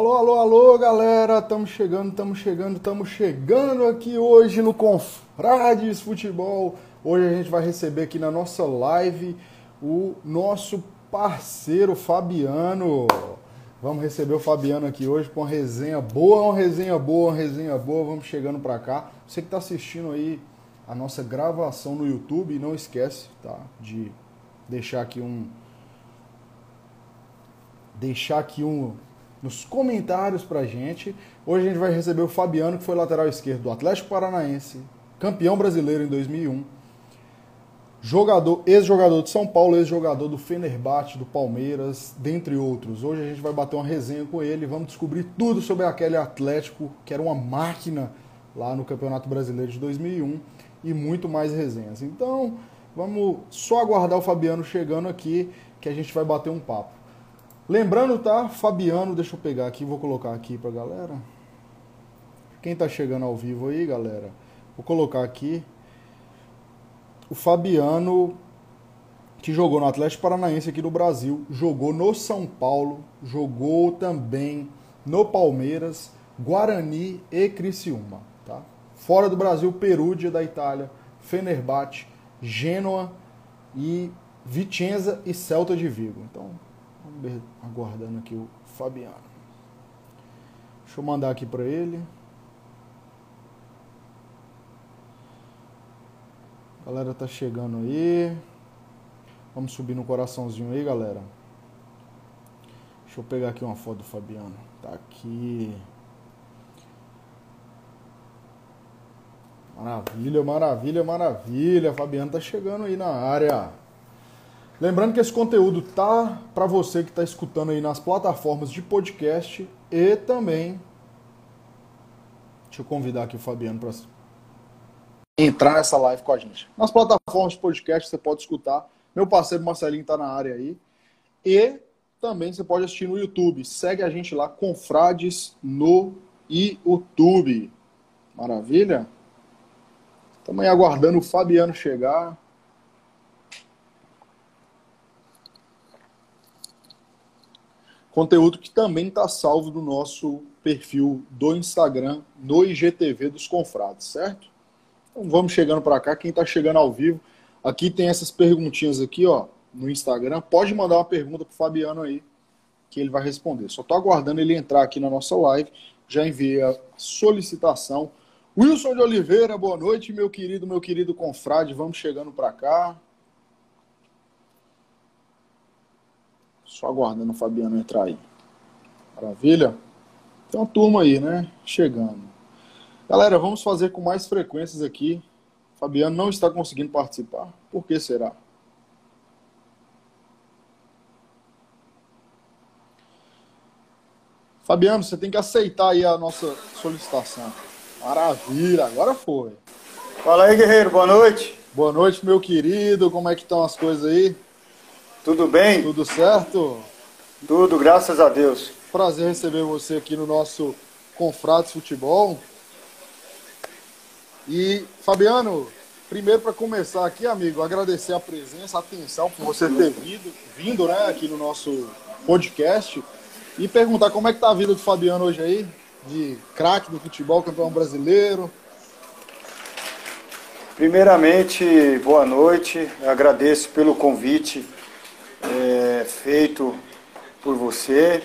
Alô, alô, alô, galera! Estamos chegando, estamos chegando, estamos chegando aqui hoje no Confrades Futebol. Hoje a gente vai receber aqui na nossa live o nosso parceiro Fabiano. Vamos receber o Fabiano aqui hoje com uma resenha boa, uma resenha boa, uma resenha boa. Vamos chegando para cá. Você que está assistindo aí a nossa gravação no YouTube, não esquece, tá? De deixar aqui um deixar aqui um nos comentários pra gente. Hoje a gente vai receber o Fabiano, que foi lateral esquerdo do Atlético Paranaense, campeão brasileiro em 2001, jogador, ex-jogador de São Paulo, ex-jogador do Fenerbahçe, do Palmeiras, dentre outros. Hoje a gente vai bater uma resenha com ele, vamos descobrir tudo sobre aquele Atlético, que era uma máquina lá no Campeonato Brasileiro de 2001 e muito mais resenhas. Então, vamos só aguardar o Fabiano chegando aqui que a gente vai bater um papo. Lembrando, tá? Fabiano, deixa eu pegar aqui, vou colocar aqui pra galera. Quem tá chegando ao vivo aí, galera? Vou colocar aqui. O Fabiano, que jogou no Atlético Paranaense aqui no Brasil, jogou no São Paulo, jogou também no Palmeiras, Guarani e Criciúma, tá? Fora do Brasil, Perúdia da Itália, Fenerbahçe, Gênua e Vicenza e Celta de Vigo. Então, aguardando aqui o Fabiano. Deixa eu mandar aqui para ele. Galera tá chegando aí. Vamos subir no coraçãozinho aí, galera. Deixa eu pegar aqui uma foto do Fabiano. Tá aqui. Maravilha, maravilha, maravilha. Fabiano tá chegando aí na área. Lembrando que esse conteúdo tá para você que está escutando aí nas plataformas de podcast e também deixa eu convidar aqui o Fabiano para entrar nessa live com a gente. Nas plataformas de podcast você pode escutar. Meu parceiro Marcelinho está na área aí. E também você pode assistir no YouTube. Segue a gente lá, Confrades no YouTube. Maravilha? Estamos aí aguardando o Fabiano chegar. Conteúdo que também está salvo no nosso perfil do Instagram, no IGTV dos Confrades, certo? Então vamos chegando para cá. Quem está chegando ao vivo, aqui tem essas perguntinhas aqui, ó, no Instagram. Pode mandar uma pergunta para o Fabiano aí, que ele vai responder. Só estou aguardando ele entrar aqui na nossa live. Já enviei a solicitação. Wilson de Oliveira, boa noite, meu querido, meu querido confrade. Vamos chegando para cá. Só aguardando o Fabiano entrar aí. Maravilha? Tem uma turma aí, né? Chegando. Galera, vamos fazer com mais frequências aqui. O Fabiano não está conseguindo participar. Por que será? Fabiano, você tem que aceitar aí a nossa solicitação. Maravilha, agora foi. Fala aí, guerreiro, boa noite. Boa noite, meu querido. Como é que estão as coisas aí? Tudo bem? Tudo certo? Tudo, graças a Deus. Prazer receber você aqui no nosso Confrades Futebol. E, Fabiano, primeiro para começar aqui, amigo, agradecer a presença, a atenção por você ter vindo, vindo né, aqui no nosso podcast e perguntar como é que tá a vida do Fabiano hoje aí, de craque do futebol, campeão brasileiro. Primeiramente, boa noite, agradeço pelo convite é, feito por você.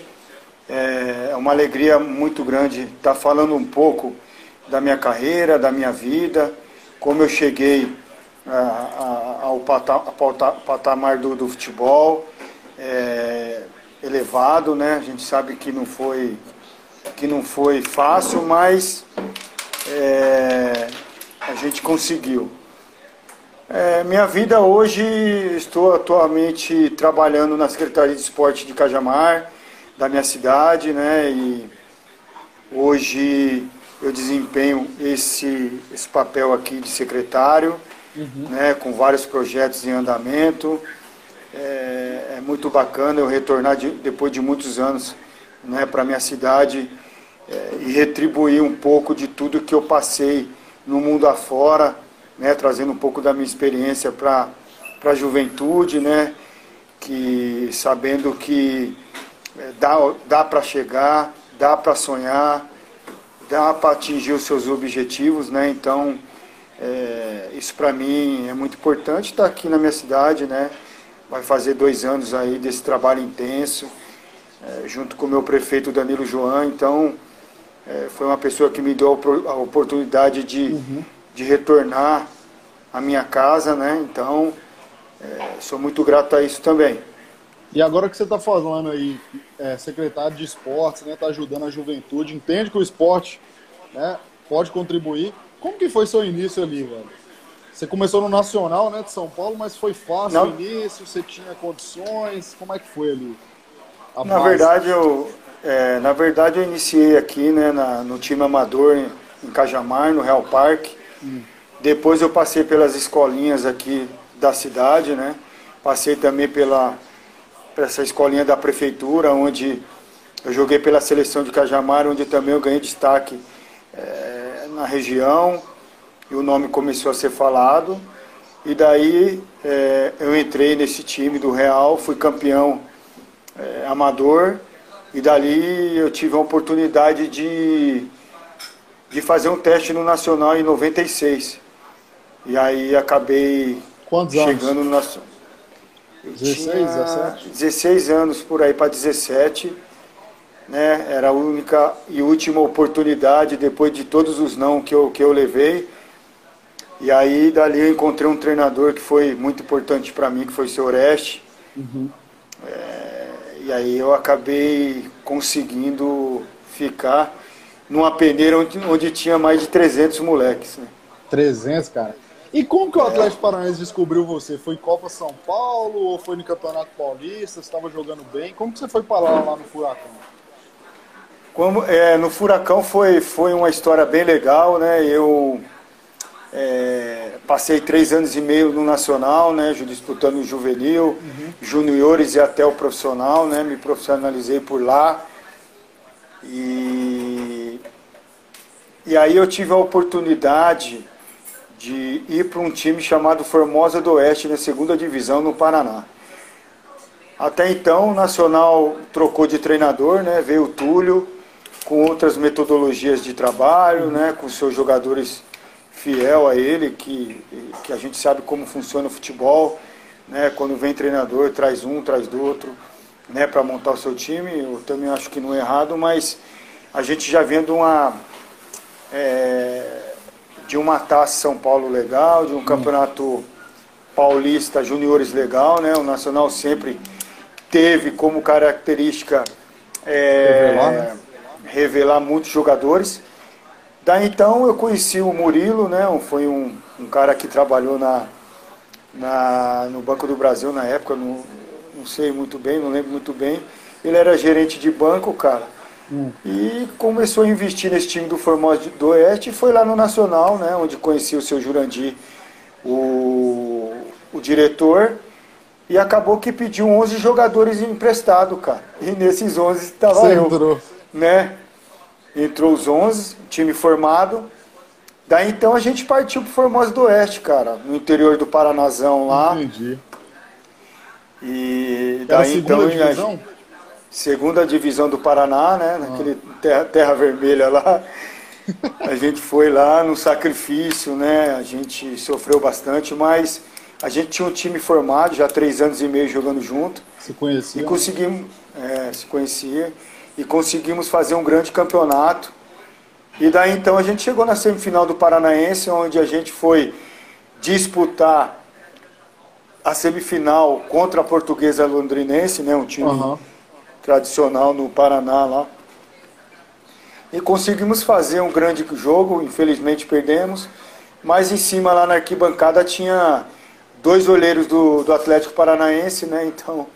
É uma alegria muito grande estar falando um pouco da minha carreira, da minha vida, como eu cheguei ao patamar do, do futebol é, elevado, né? A gente sabe que não foi que não foi fácil, mas é, a gente conseguiu. É, minha vida hoje, estou atualmente trabalhando na Secretaria de Esporte de Cajamar, da minha cidade, né? E hoje eu desempenho esse, esse papel aqui de secretário, uhum. né? Com vários projetos em andamento. É, é muito bacana eu retornar de, depois de muitos anos né, para minha cidade é, e retribuir um pouco de tudo que eu passei no mundo afora né, trazendo um pouco da minha experiência para a juventude, né, que sabendo que é, dá, dá para chegar, dá para sonhar, dá para atingir os seus objetivos, né? Então, é, isso para mim é muito importante estar tá aqui na minha cidade, né? Vai fazer dois anos aí desse trabalho intenso, é, junto com o meu prefeito Danilo João. Então, é, foi uma pessoa que me deu a oportunidade de, uhum. De retornar à minha casa, né? Então, é, sou muito grato a isso também. E agora que você está falando aí, é, secretário de esportes, né, está ajudando a juventude, entende que o esporte né, pode contribuir. Como que foi seu início ali, velho? Você começou no Nacional, né, de São Paulo, mas foi fácil Não. o início? Você tinha condições? Como é que foi ali? A na base? verdade, eu, é, na verdade, eu iniciei aqui, né, na, no time amador em, em Cajamar, no Real Parque. Depois eu passei pelas escolinhas aqui da cidade, né? Passei também pela essa escolinha da prefeitura, onde eu joguei pela seleção de Cajamar, onde também eu ganhei destaque é, na região e o nome começou a ser falado. E daí é, eu entrei nesse time do Real, fui campeão é, amador e dali eu tive a oportunidade de, de fazer um teste no Nacional em 96. E aí acabei Quantos chegando anos? no Nacional. 16, 17? 16 anos por aí para 17 né? Era a única e última oportunidade depois de todos os não que eu, que eu levei. E aí dali eu encontrei um treinador que foi muito importante para mim, que foi o seu Oreste. Uhum. É, e aí eu acabei conseguindo ficar numa peneira onde, onde tinha mais de 300 moleques. Né? 300, cara? E como que o Atlético Paranaense descobriu você? Foi em Copa São Paulo ou foi no Campeonato Paulista? Você estava jogando bem? Como que você foi para lá, lá no Furacão? Como, é, no Furacão foi, foi uma história bem legal, né? Eu é, passei três anos e meio no Nacional, né? Disputando o juvenil, uhum. juniores e até o profissional, né? Me profissionalizei por lá. E, e aí eu tive a oportunidade de ir para um time chamado Formosa do Oeste, na segunda divisão no Paraná. Até então o Nacional trocou de treinador, né? Veio o Túlio, com outras metodologias de trabalho, né, com seus jogadores fiel a ele, que, que a gente sabe como funciona o futebol, né, quando vem treinador, traz um, traz do outro, né, para montar o seu time, eu também acho que não é errado, mas a gente já vendo uma é, de uma taça São Paulo legal, de um campeonato paulista juniores legal, né, o Nacional sempre teve como característica é, né? revelar muitos jogadores. Daí então eu conheci o Murilo, né? Foi um, um cara que trabalhou na, na, no Banco do Brasil na época, não, não sei muito bem, não lembro muito bem. Ele era gerente de banco, cara. Hum. E começou a investir nesse time do Formosa do Oeste e foi lá no Nacional, né? Onde conheci o seu Jurandir, o, o diretor. E acabou que pediu 11 jogadores emprestados, cara. E nesses 11 estava eu. Entrou né? Entrou os 11, time formado. Daí então a gente partiu pro Formosa do Oeste, cara, no interior do Paranazão lá. Entendi. E daí então divisão? Segunda divisão do Paraná, né? Naquele ah. terra, terra vermelha lá. A gente foi lá no sacrifício, né? A gente sofreu bastante, mas a gente tinha um time formado, já três anos e meio jogando junto. Se conhecia? E conseguimos, é, se conhecia e conseguimos fazer um grande campeonato. E daí então a gente chegou na semifinal do Paranaense, onde a gente foi disputar a semifinal contra a Portuguesa Londrinense, né, um time uhum. Tradicional no Paraná lá. E conseguimos fazer um grande jogo, infelizmente perdemos, mas em cima lá na arquibancada tinha dois olheiros do, do Atlético Paranaense, né, então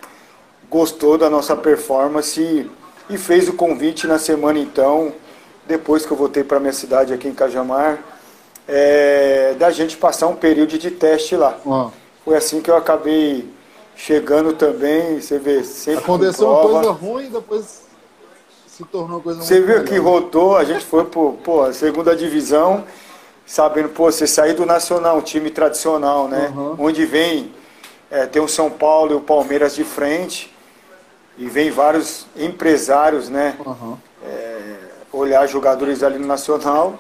gostou da nossa performance e fez o convite na semana então, depois que eu voltei para minha cidade aqui em Cajamar, é, da gente passar um período de teste lá. Uhum. Foi assim que eu acabei chegando também, você vê, sempre Aconteceu uma coisa ruim, depois se tornou coisa Você viu que rodou, a gente foi por pô, a segunda divisão, sabendo, pô, você sair do Nacional, um time tradicional, né? Uhum. Onde vem, é, tem o São Paulo e o Palmeiras de frente, e vem vários empresários, né? Uhum. É, olhar jogadores ali no Nacional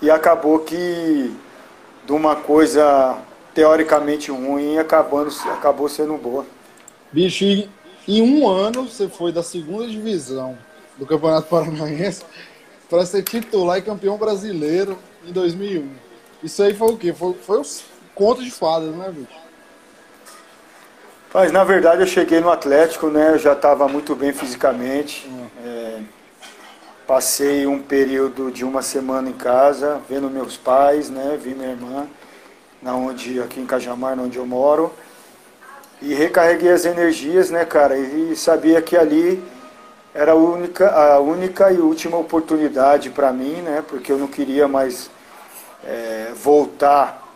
e acabou que de uma coisa teoricamente ruim acabando, acabou sendo boa. Bicho, em um ano você foi da segunda divisão do Campeonato Paranaense para ser titular e campeão brasileiro em 2001. Isso aí foi o quê? Foi, foi os contos de fadas, né, bicho? Mas na verdade eu cheguei no Atlético, né? Eu já estava muito bem fisicamente. Uhum. É, passei um período de uma semana em casa, vendo meus pais, né? Vi minha irmã, na onde, aqui em Cajamar, onde eu moro. E recarreguei as energias, né, cara? E sabia que ali era a única, a única e última oportunidade para mim, né? Porque eu não queria mais é, voltar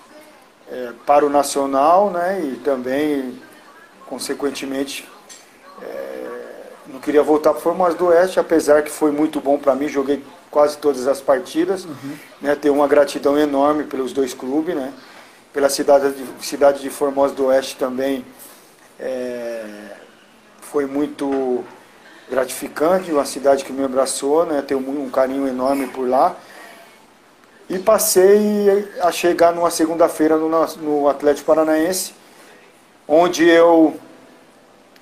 é, para o Nacional, né? E também consequentemente, é, não queria voltar para o Formosa do Oeste, apesar que foi muito bom para mim, joguei quase todas as partidas, uhum. né, tenho uma gratidão enorme pelos dois clubes, né, pela cidade de, cidade de Formosa do Oeste também é, foi muito gratificante, uma cidade que me abraçou, né, tenho um carinho enorme por lá. E passei a chegar numa segunda-feira no, no Atlético Paranaense, onde eu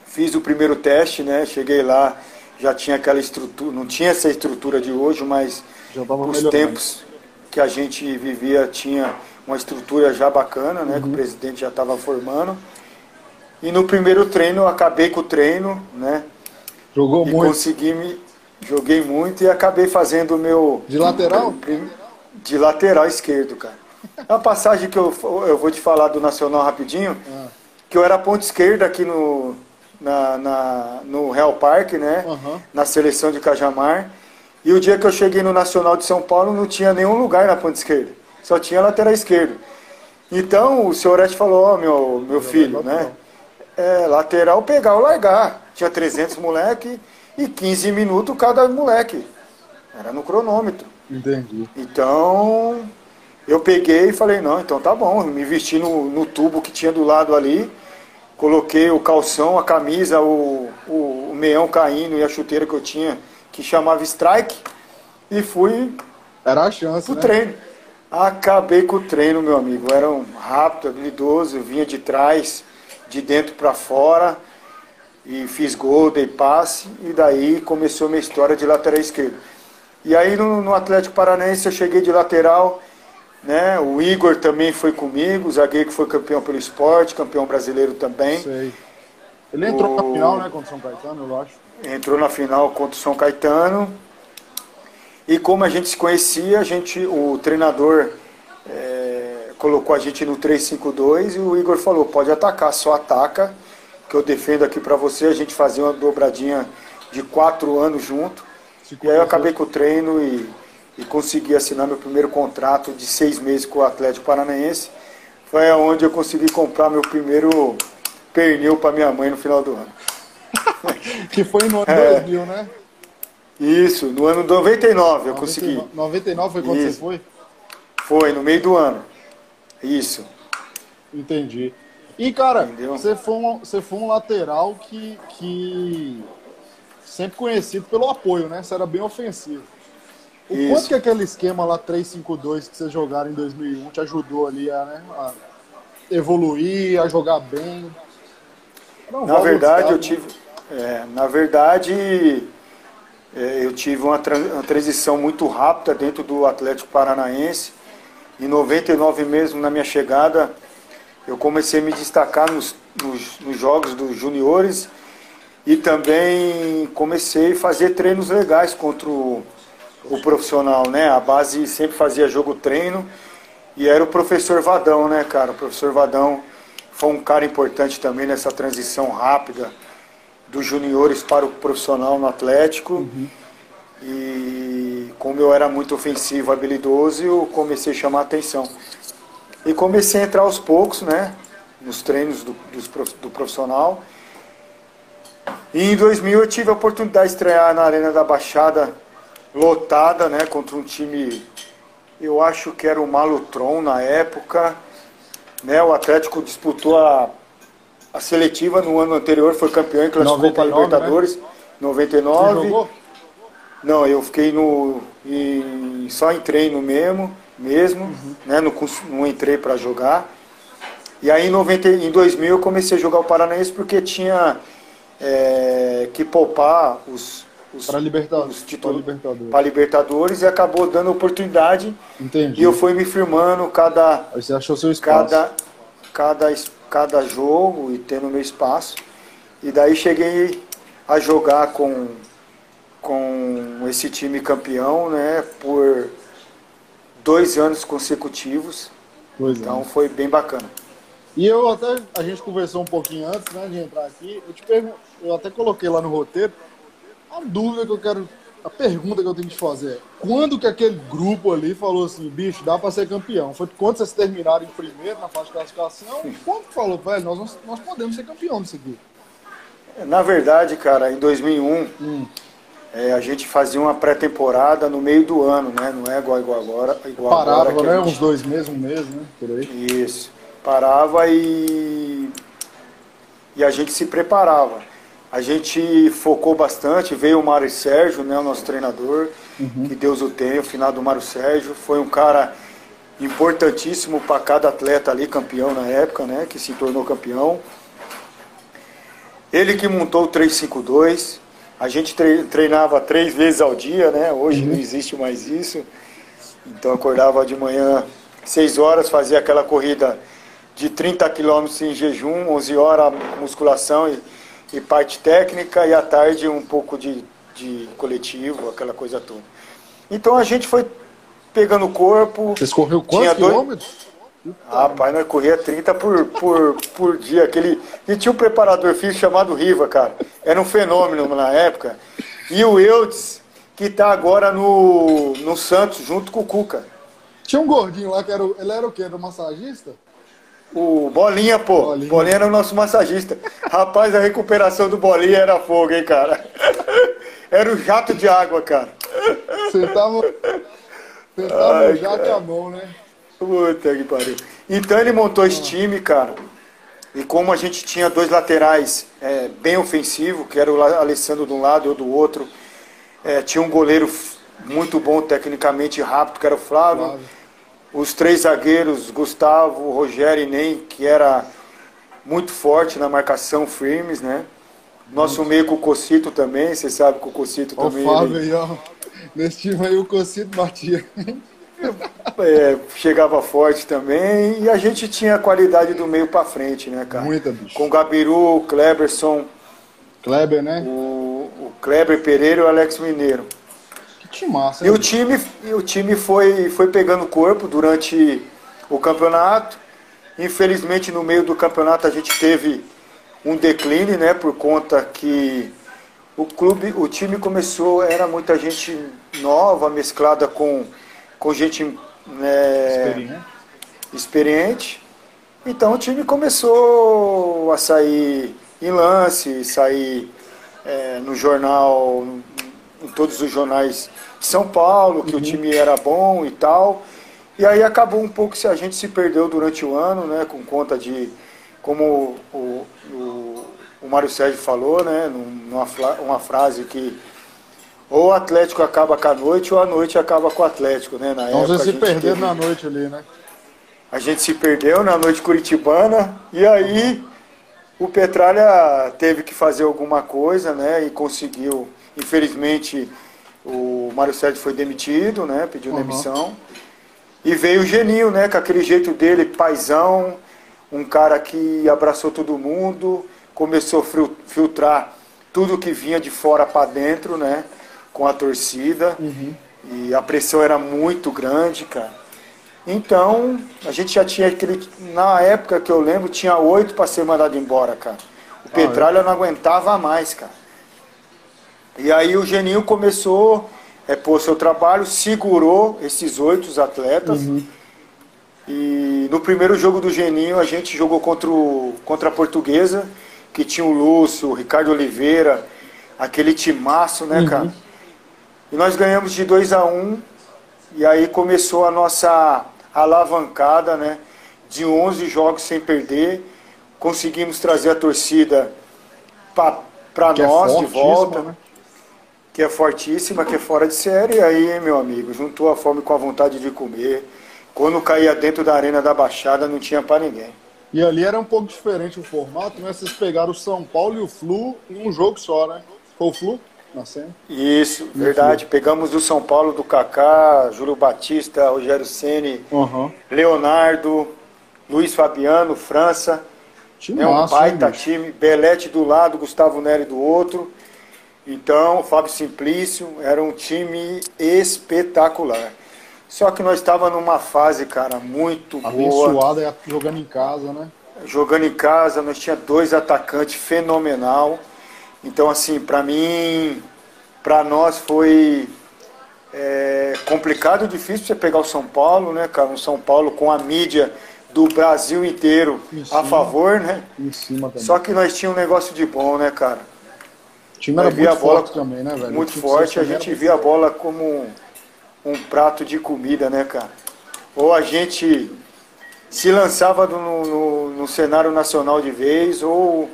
fiz o primeiro teste, né? Cheguei lá, já tinha aquela estrutura, não tinha essa estrutura de hoje, mas os tempos que a gente vivia tinha uma estrutura já bacana, né? Uhum. Que o presidente já estava formando. E no primeiro treino eu acabei com o treino, né? Jogou e muito. Consegui me joguei muito e acabei fazendo o meu de lateral, de lateral esquerdo, cara. É uma passagem que eu, eu vou te falar do Nacional rapidinho. Ah que eu era ponta esquerda aqui no, na, na, no Real Parque, né? Uhum. Na seleção de Cajamar. E o dia que eu cheguei no Nacional de São Paulo não tinha nenhum lugar na ponta esquerda. Só tinha lateral esquerdo. Então o senhor Ete falou, ó, oh, meu, meu filho, né? É, lateral pegar ou largar. Tinha 300 moleque e 15 minutos cada moleque. Era no cronômetro. Entendi. Então, eu peguei e falei, não, então tá bom, me vesti no, no tubo que tinha do lado ali, coloquei o calção, a camisa, o, o, o meião caindo e a chuteira que eu tinha, que chamava strike, e fui Era a chance, pro né? treino. Acabei com o treino, meu amigo. Era um rápido, habilidoso, vinha de trás, de dentro para fora, e fiz gol, dei passe, e daí começou minha história de lateral esquerdo. E aí no, no Atlético Paranaense eu cheguei de lateral, né? O Igor também foi comigo, o zagueiro que foi campeão pelo esporte, campeão brasileiro também. Sei. Ele entrou o... na final, né, contra o São Caetano, eu acho. Entrou na final contra o São Caetano. E como a gente se conhecia, a gente, o treinador é, colocou a gente no 3-5-2 e o Igor falou, pode atacar, só ataca, que eu defendo aqui para você. A gente fazia uma dobradinha de quatro anos junto. E aí eu acabei com o treino e e consegui assinar meu primeiro contrato de seis meses com o Atlético Paranaense. Foi onde eu consegui comprar meu primeiro pernil para minha mãe no final do ano. que foi no ano é. 2000, né? Isso, no ano 99 eu consegui. 99 foi quando Isso. você foi? Foi, no meio do ano. Isso. Entendi. E, cara, você foi, um, você foi um lateral que, que sempre conhecido pelo apoio, né? Você era bem ofensivo. O Isso. quanto que aquele esquema lá 3-5-2 que vocês jogaram em 2001 te ajudou ali a, né, a evoluir, a jogar bem? Não, na verdade, eu né? tive. É, na verdade, eu tive uma, transição muito rápida dentro do Atlético Paranaense. Em 99 mesmo, na minha chegada, eu comecei a me destacar nos, nos, nos jogos dos juniores e também comecei a fazer treinos legais contra o o profissional, né? A base sempre fazia jogo treino e era o professor Vadão, né, cara? O professor Vadão foi um cara importante também nessa transição rápida dos juniores para o profissional no Atlético. Uhum. E como eu era muito ofensivo, habilidoso, eu comecei a chamar a atenção. E comecei a entrar aos poucos, né? Nos treinos do, do profissional. E em 2000 eu tive a oportunidade de estrear na Arena da Baixada lotada, né, contra um time, eu acho que era o Malutron na época, né, o Atlético disputou a, a seletiva no ano anterior, foi campeão e classificou para a Libertadores, né? 99. Não, eu fiquei no. E só entrei no mesmo, mesmo, uhum. né? Não, não entrei para jogar. E aí em, 90, em 2000 eu comecei a jogar o Paranaense porque tinha é, que poupar os, os, para Libertadores, títulos Libertadores. para Libertadores e acabou dando oportunidade. Entendi. E eu fui me firmando cada. Aí você achou seu espaço. Cada, cada, cada jogo e tendo meu espaço. E daí cheguei a jogar com, com esse time campeão, né? Por dois anos consecutivos. Dois então anos. foi bem bacana. E eu até, a gente conversou um pouquinho antes né, de entrar aqui, eu te pergunto, eu até coloquei lá no roteiro, a dúvida que eu quero, a pergunta que eu tenho que te fazer é, quando que aquele grupo ali falou assim, bicho, dá para ser campeão? Foi quando vocês terminaram em primeiro na fase de classificação? Quando que falou, velho, nós, nós podemos ser campeão disso aqui? Na verdade, cara, em 2001, hum. é, a gente fazia uma pré-temporada no meio do ano, né? Não é igual, igual agora. Igual Parava, agora, né? Gente... Uns dois meses, um mês, né? Por aí. Isso parava e, e a gente se preparava. A gente focou bastante, veio o Mário Sérgio, né, o nosso treinador, uhum. que Deus o tenha, o final do Mário Sérgio, foi um cara importantíssimo para cada atleta ali, campeão na época, né, que se tornou campeão. Ele que montou o 352, a gente treinava três vezes ao dia, né, hoje uhum. não existe mais isso, então acordava de manhã, seis horas, fazia aquela corrida de 30 quilômetros em jejum, 11 horas musculação e, e, parte técnica, e à tarde um pouco de, de coletivo, aquela coisa toda. Então a gente foi pegando o corpo. Vocês correu quantos quilômetros? Ah, pai, nós corria 30 por, por, por dia. Aquele... E tinha um preparador físico chamado Riva, cara. Era um fenômeno na época. E o Eudes, que está agora no, no Santos, junto com o Cuca. Tinha um gordinho lá que era. Ele era o quê? Era o massagista? O Bolinha, pô. Bolinha. Bolinha era o nosso massagista. Rapaz, a recuperação do Bolinha era fogo, hein, cara? Era o jato de água, cara. Você tava. Você tava Ai, jato a mão, né? Puta que pariu. Então ele montou esse time, cara. E como a gente tinha dois laterais é, bem ofensivos, que era o Alessandro de um lado e o do outro, é, tinha um goleiro muito bom tecnicamente rápido, que era o Flávio. Flávio os três zagueiros, Gustavo, Rogério e Ney, que era muito forte na marcação firmes, né? Nosso meio com o Cocito também, você sabe que o Cocito ó, também. O Fábio ele... aí, ó. Nesse time aí o Cocito batia. É, chegava forte também e a gente tinha a qualidade do meio para frente, né, cara? Muita, bicho. Com Gabiru, Kleberson. Kleber, né? O, o Kleber Pereira e o Alex Mineiro. Que massa. E o time, e o time foi, foi pegando corpo durante o campeonato. Infelizmente, no meio do campeonato, a gente teve um declínio, né? Por conta que o clube, o time começou, era muita gente nova, mesclada com, com gente né, experiente. experiente. Então o time começou a sair em lance, sair é, no jornal, em todos os jornais de São Paulo, que uhum. o time era bom e tal. E aí acabou um pouco se a gente se perdeu durante o ano, né, com conta de, como o, o, o Mário Sérgio falou, né, numa uma frase que ou o Atlético acaba com a noite ou a noite acaba com o Atlético, né? Na então época, você se perdeu teve... na noite ali, né? A gente se perdeu na noite curitibana e aí o Petralha teve que fazer alguma coisa, né? E conseguiu, infelizmente, o Mário Sérgio foi demitido, né? Pediu uhum. E veio o Geninho, né? Com aquele jeito dele, paisão, um cara que abraçou todo mundo, começou a filtrar tudo que vinha de fora para dentro, né? Com a torcida. Uhum. E a pressão era muito grande, cara. Então, a gente já tinha aquele. Na época que eu lembro, tinha oito para ser mandado embora, cara. O Petralha ah, é? não aguentava mais, cara. E aí o Geninho começou é, pôr seu trabalho, segurou esses oito atletas. Uhum. E no primeiro jogo do Geninho a gente jogou contra, o, contra a Portuguesa, que tinha o Lúcio, o Ricardo Oliveira, aquele timaço, né, uhum. cara? E nós ganhamos de 2 a 1 um, e aí começou a nossa alavancada, né? De 11 jogos sem perder. Conseguimos trazer a torcida para é nós é de volta. Né? Que é fortíssima, que é fora de série. E aí, meu amigo, juntou a fome com a vontade de comer. Quando caía dentro da arena da Baixada, não tinha para ninguém. E ali era um pouco diferente o formato, né? Vocês pegaram o São Paulo e o Flu em um jogo só, né? Foi o Flu na cena? Isso, verdade. Flu. Pegamos o São Paulo do Kaká, Júlio Batista, Rogério Ceni, uhum. Leonardo, Luiz Fabiano, França. Time né, um massa, baita hein, time, Belete do lado, Gustavo Neri do outro. Então, Fábio Simplício era um time espetacular. Só que nós estávamos numa fase, cara, muito Abençoada boa. Abençoada jogando em casa, né? Jogando em casa, nós tinha dois atacantes fenomenal. Então, assim, para mim, para nós foi é, complicado e difícil você pegar o São Paulo, né, cara? Um São Paulo com a mídia do Brasil inteiro a favor, né? Cima. Só que nós tínhamos um negócio de bom, né, cara? O time era muito forte também, né, velho? Muito forte, a gente via a bola como um, um, prato de comida, né, cara? Ou a gente se lançava no, no, no cenário nacional de vez, ou.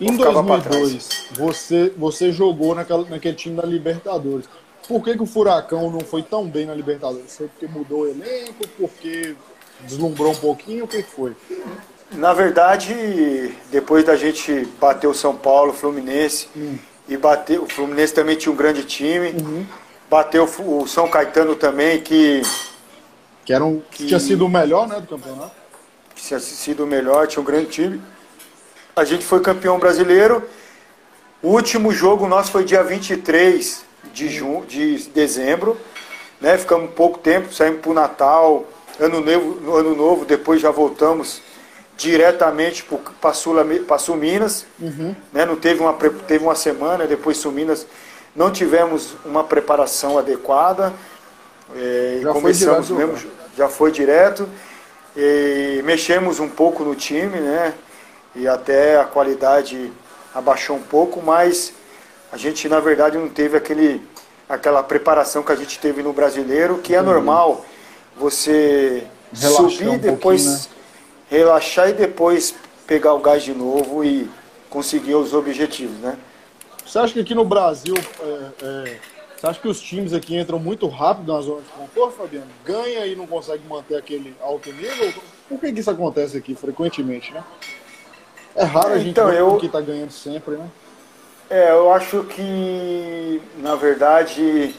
Em 2002, você, você jogou naquela, naquele time da Libertadores. Por que, que o Furacão não foi tão bem na Libertadores? Foi porque mudou o elenco? Porque deslumbrou um pouquinho? O que foi? Na verdade, depois da gente bater o São Paulo, o Fluminense, hum. e bater, o Fluminense também tinha um grande time, uhum. bateu o São Caetano também, que. Que, era um, que tinha sido o melhor né, do campeonato. Que tinha sido o melhor, tinha um grande time. A gente foi campeão brasileiro. O último jogo nosso foi dia 23 de, junho, de dezembro. Né? Ficamos pouco tempo, saímos para o Natal, ano novo, ano novo, depois já voltamos diretamente para Sul, Sul Minas. Uhum. Né? Não teve uma, teve uma semana, depois Sul Minas não tivemos uma preparação adequada. É, já começamos mesmo, já foi direto. E mexemos um pouco no time, né? E até a qualidade abaixou um pouco, mas a gente na verdade não teve aquele, aquela preparação que a gente teve no brasileiro, que é uhum. normal você Relaxar subir um depois né? Relaxar e depois pegar o gás de novo e conseguir os objetivos, né? Você acha que aqui no Brasil, é, é, você acha que os times aqui entram muito rápido na zona de conforto, Fabiano? Ganha e não consegue manter aquele alto nível? Por que, que isso acontece aqui frequentemente, né? É raro a gente então, eu... que está ganhando sempre, né? É, eu acho que, na verdade,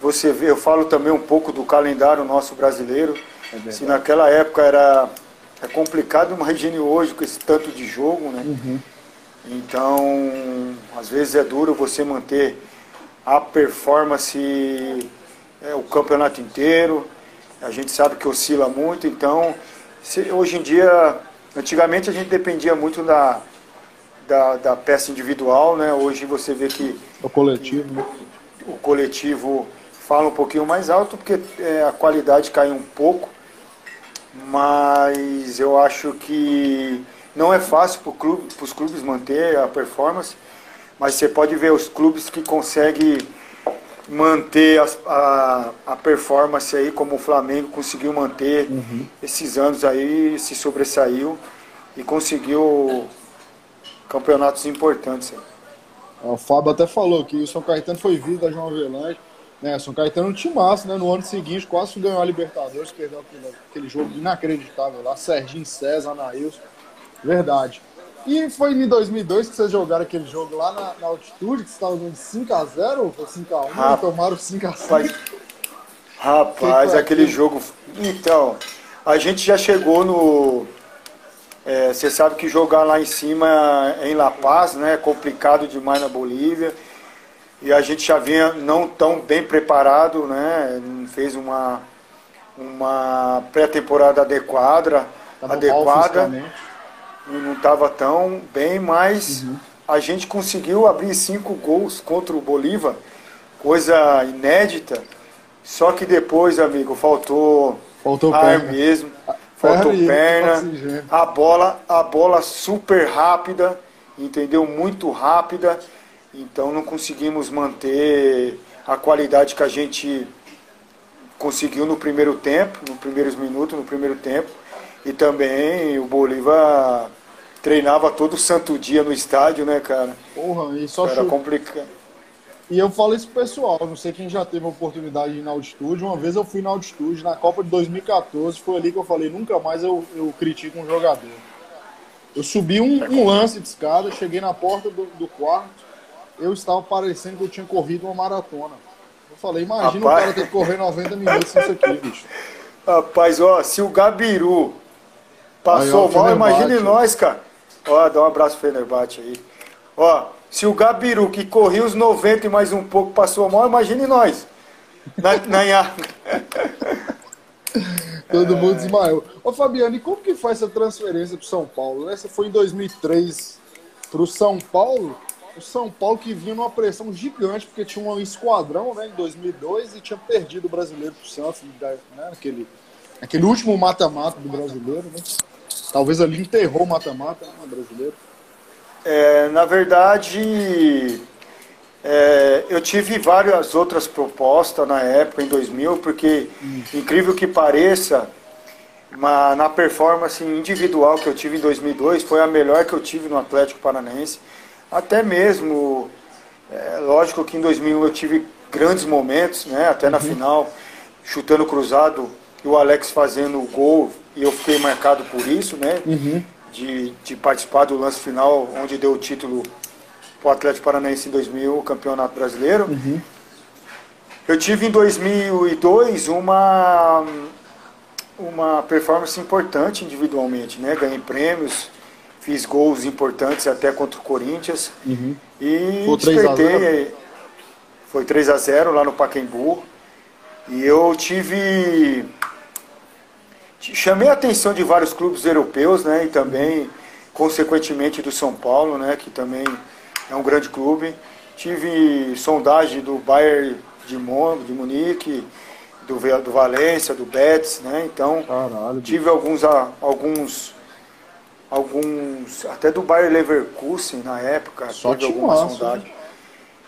você vê, eu falo também um pouco do calendário nosso brasileiro. É Se naquela época era é complicado imagine hoje com esse tanto de jogo, né? Uhum. Então, às vezes é duro você manter a performance é, o campeonato inteiro. A gente sabe que oscila muito, então se, hoje em dia, antigamente a gente dependia muito da, da, da, peça individual, né? Hoje você vê que o coletivo, né? o coletivo fala um pouquinho mais alto porque é, a qualidade caiu um pouco mas eu acho que não é fácil para clube, os clubes manter a performance, mas você pode ver os clubes que conseguem manter a, a, a performance aí, como o Flamengo conseguiu manter uhum. esses anos aí, se sobressaiu e conseguiu campeonatos importantes. Aí. O Fábio até falou que o São Caetano foi vindo da João Avelange né, São Caetano um massa, né? No ano seguinte quase ganhou a Libertadores, perdeu aquele, aquele jogo inacreditável lá, Serginho César, Anaílson, verdade. E foi em 2002 que vocês jogaram aquele jogo lá na, na altitude, que você estava dando 5x0 ou 5x1 e tomaram 5x6. Rapaz, aquele jogo. Então, a gente já chegou no. É, você sabe que jogar lá em cima em La Paz, né? É complicado demais na Bolívia e a gente já vinha não tão bem preparado, né? Fez uma, uma pré-temporada adequada, tava adequada. Não estava tão bem, mas uhum. a gente conseguiu abrir cinco gols contra o Bolívar, coisa inédita. Só que depois, amigo, faltou, faltou ar perna. mesmo, faltou perna, a bola, a bola super rápida, entendeu? Muito rápida então não conseguimos manter a qualidade que a gente conseguiu no primeiro tempo, nos primeiros minutos, no primeiro tempo. E também o Bolívar treinava todo santo dia no estádio, né, cara? Porra, e só Era complicado. E eu falo isso pro pessoal, não sei quem já teve a oportunidade de ir na altitude. Uma vez eu fui na altitude, na Copa de 2014, foi ali que eu falei, nunca mais eu, eu critico um jogador. Eu subi um, um lance de escada, cheguei na porta do, do, quarto, eu estava parecendo que eu tinha corrido uma maratona. Eu falei, imagina Rapaz... o cara ter que correr 90 minutos nisso aqui, bicho. Rapaz, ó, se o Gabiru passou aí, ó, mal, imagine nós, cara. Ó, dá um abraço pro Fenerbahçe aí. Ó, se o Gabiru, que corria os 90 e mais um pouco, passou mal, imagine nós. Na, na... Todo mundo desmaiou. Ô Fabiano, e como que foi essa transferência para São Paulo? Essa foi em 2003 para o São Paulo. O São Paulo que vinha numa pressão gigante, porque tinha um esquadrão né, em 2002 e tinha perdido o brasileiro para o Santos, né, aquele, aquele último mata-mata do brasileiro. Né? Talvez ali enterrou o mata-mata né, brasileiro. É, na verdade, é, eu tive várias outras propostas na época, em 2000, porque, hum. incrível que pareça, uma, na performance individual que eu tive em 2002, foi a melhor que eu tive no Atlético Paranaense. Até mesmo, é, lógico que em 2001 eu tive grandes momentos, né, até na uhum. final, chutando cruzado e o Alex fazendo o gol, e eu fiquei marcado por isso, né, uhum. de, de participar do lance final, onde deu o título o Atlético Paranaense em 2000, o Campeonato Brasileiro. Uhum. Eu tive em 2002 uma uma performance importante individualmente, né? Ganhei prêmios, fiz gols importantes até contra o Corinthians uhum. e foi despertei. Foi 3 a 0 lá no Pacaembu. E eu tive chamei a atenção de vários clubes europeus, né? E também consequentemente do São Paulo, né, que também é um grande clube. Tive sondagem do Bayern de, Mon, de Munique, do, do Valência, do Betis, né? Então Caralho, tive alguns, alguns, alguns, até do Bayern Leverkusen na época, Só tive alguma massa, sondagem. Né?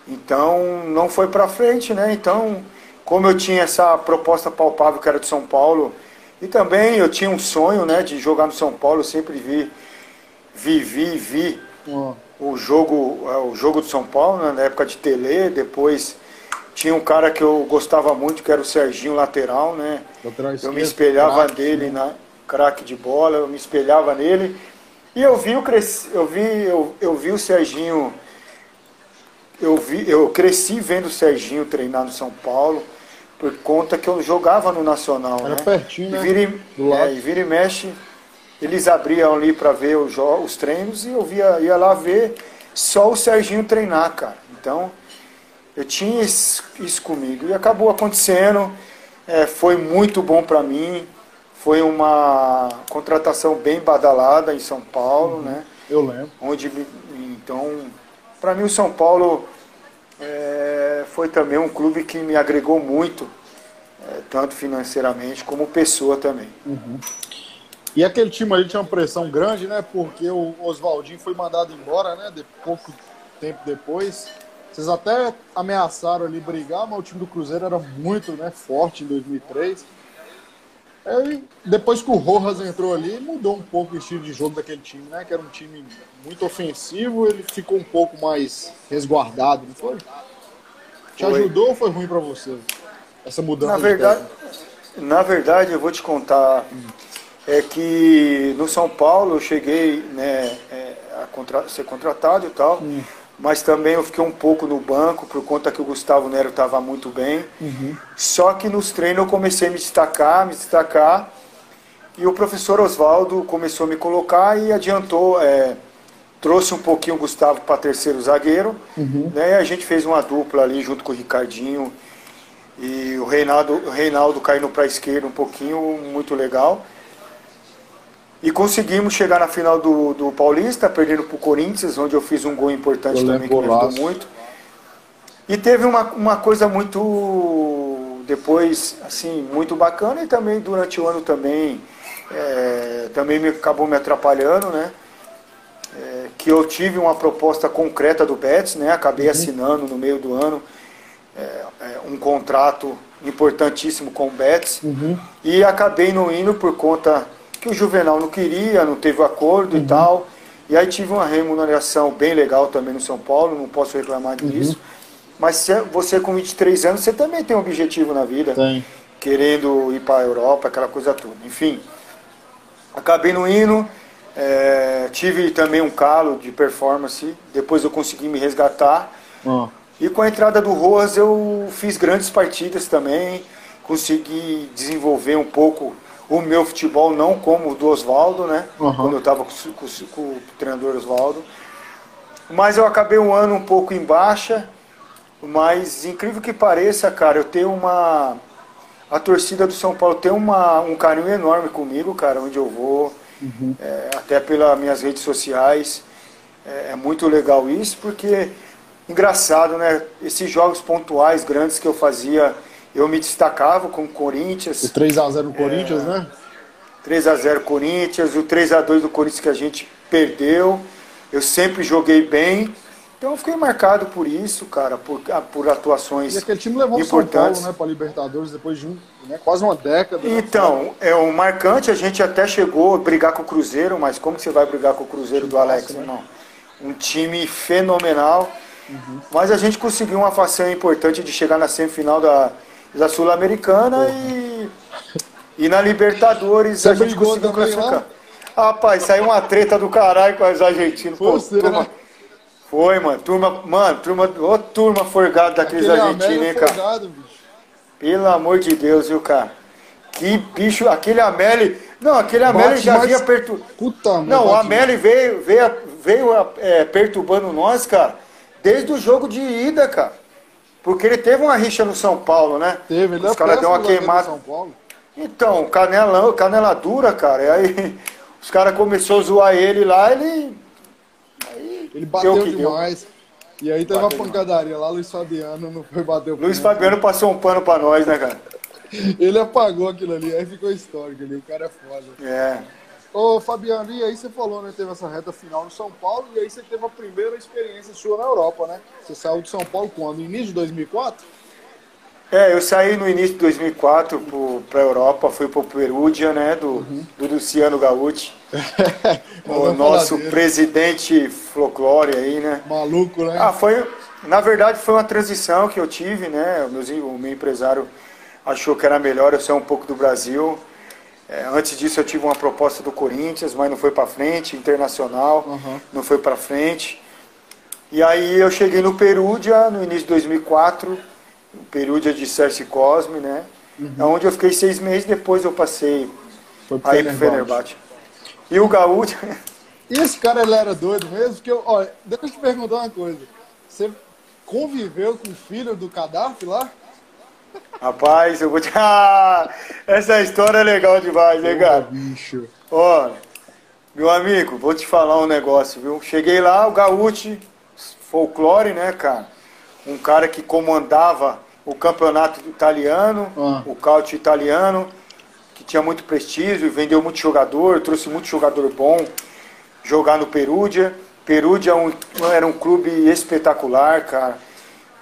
Então não foi para frente, né? Então, como eu tinha essa proposta palpável que era de São Paulo, e também eu tinha um sonho, né, de jogar no São Paulo, eu sempre vi, vivi, vi oh o jogo, é, o jogo do São Paulo, né, na época de Tele, depois tinha um cara que eu gostava muito, que era o Serginho lateral, né? eu me espelhava craque, nele né? na craque de bola, eu me espelhava nele. E eu vi o cresci, eu vi, eu, eu vi o Serginho eu vi, eu cresci vendo o Serginho treinar no São Paulo, por conta que eu jogava no Nacional, Era né? pertinho, né? E vira, é, e vira e mexe eles abriam ali para ver os, os treinos e eu via, ia lá ver só o Serginho treinar, cara. Então, eu tinha isso, isso comigo. E acabou acontecendo. É, foi muito bom para mim. Foi uma contratação bem badalada em São Paulo, uhum. né? Eu lembro. Onde, então, para mim o São Paulo é, foi também um clube que me agregou muito, é, tanto financeiramente como pessoa também. Uhum. E aquele time ali tinha uma pressão grande, né? Porque o Oswaldinho foi mandado embora, né? De pouco tempo depois. Vocês até ameaçaram ali brigar, mas o time do Cruzeiro era muito né, forte em 2003. Depois que o Rojas entrou ali, mudou um pouco o estilo de jogo daquele time, né? Que era um time muito ofensivo, ele ficou um pouco mais resguardado, não foi? Te foi. ajudou ou foi ruim para você? Essa mudança? Na verdade, na verdade, eu vou te contar. Hum é que no São Paulo eu cheguei né, é, a contra ser contratado e tal, uhum. Mas também eu fiquei um pouco no banco por conta que o Gustavo Nero estava muito bem. Uhum. Só que nos treinos eu comecei a me destacar, me destacar, e o professor Oswaldo começou a me colocar e adiantou, é, trouxe um pouquinho o Gustavo para terceiro zagueiro, uhum. né, a gente fez uma dupla ali junto com o Ricardinho e o Reinaldo, o Reinaldo caindo para a esquerda um pouquinho, muito legal. E conseguimos chegar na final do, do Paulista, perdendo para o Corinthians, onde eu fiz um gol importante eu também, que me ajudou muito. E teve uma, uma coisa muito, depois, assim, muito bacana, e também durante o ano também, é, também me, acabou me atrapalhando, né? É, que eu tive uma proposta concreta do Betis, né? Acabei uhum. assinando no meio do ano é, é um contrato importantíssimo com o Betis. Uhum. E acabei não indo por conta que o Juvenal não queria, não teve acordo uhum. e tal. E aí tive uma remuneração bem legal também no São Paulo, não posso reclamar uhum. disso. Mas você com 23 anos, você também tem um objetivo na vida. Tem. Querendo ir para a Europa, aquela coisa toda. Enfim, acabei no hino, é, tive também um calo de performance, depois eu consegui me resgatar. Oh. E com a entrada do Roas eu fiz grandes partidas também, consegui desenvolver um pouco o meu futebol, não como o do Oswaldo, né? Uhum. Quando eu estava com, com, com, o treinador Oswaldo. Mas eu acabei um ano um pouco em baixa, mas incrível que pareça, cara, eu tenho uma. A torcida do São Paulo tem uma, um carinho enorme comigo, cara, onde eu vou, uhum. é, até pelas minhas redes sociais. É, é muito legal isso, porque engraçado, né? Esses jogos pontuais grandes que eu fazia eu me destacava com o Corinthians. O 3x0 no Corinthians, é, né? 3x0 Corinthians, o 3x2 do Corinthians que a gente perdeu. Eu sempre joguei bem. Então eu fiquei marcado por isso, cara, por, ah, por atuações E aquele time levou importantes. o São Paulo né, para Libertadores depois de um, né, quase uma década. Né? Então, é um marcante, a gente até chegou a brigar com o Cruzeiro, mas como que você vai brigar com o Cruzeiro do Alex, né? irmão? Um time fenomenal. Uhum. Mas a gente conseguiu uma façanha importante de chegar na semifinal da, da Sul-Americana e, e na Libertadores Você a gente conseguiu classificar. Rapaz, saiu uma treta do caralho com os argentinos. Pô, turma, foi, mano. Turma, mano, turma, ô turma forgada daqueles Aquele argentinos, hein, cara. Forgado, Pelo amor de Deus, viu, cara? Que bicho, aquele Ameli. Não, aquele Ameli já vinha perturbando. Puta, Não, o Ameli veio, veio, veio é, perturbando nós, cara, desde o jogo de ida, cara. Porque ele teve uma rixa no São Paulo, né? Teve, ele Os caras deu uma queimada. São Paulo. Então, canela, canela dura, cara. E aí os caras começaram a zoar ele lá, ele. Aí, ele bateu demais. Deu. E aí teve bateu uma pancadaria demais. lá, Luiz Fabiano não foi bater o Luiz Fabiano passou um pano pra nós, né, cara? ele apagou aquilo ali, aí ficou histórico ali, o cara é foda. É. Ô, Fabiano, e aí você falou, né? Teve essa reta final no São Paulo e aí você teve a primeira experiência sua na Europa, né? Você saiu de São Paulo quando? No início de 2004? É, eu saí no início de 2004 para a Europa, fui para o Perúdia, né? Do, uhum. do Luciano Gaúti. o nosso presidente folclore aí, né? Maluco, né? Ah, foi. Na verdade, foi uma transição que eu tive, né? O meu, o meu empresário achou que era melhor eu sair um pouco do Brasil é, antes disso eu tive uma proposta do Corinthians, mas não foi para frente, internacional, uhum. não foi para frente. E aí eu cheguei no Perúdia no início de 2004, o Perúdia de Cerci Cosme, né? Uhum. Onde eu fiquei seis meses, depois eu passei foi aí pro Fenerbahçe. E o Gaúcho... E esse cara, ele era doido mesmo? Porque, olha, deixa eu te perguntar uma coisa. Você conviveu com o filho do Gaddafi lá? Rapaz, eu vou te. Ah, essa história é legal demais, né, cara? bicho. Ó, meu amigo, vou te falar um negócio, viu? Cheguei lá, o Gaúcho, folclore, né, cara? Um cara que comandava o campeonato italiano, ah. o caute italiano, que tinha muito prestígio, vendeu muito jogador, trouxe muito jogador bom jogar no Perúdia. Perúdia é era um clube espetacular, cara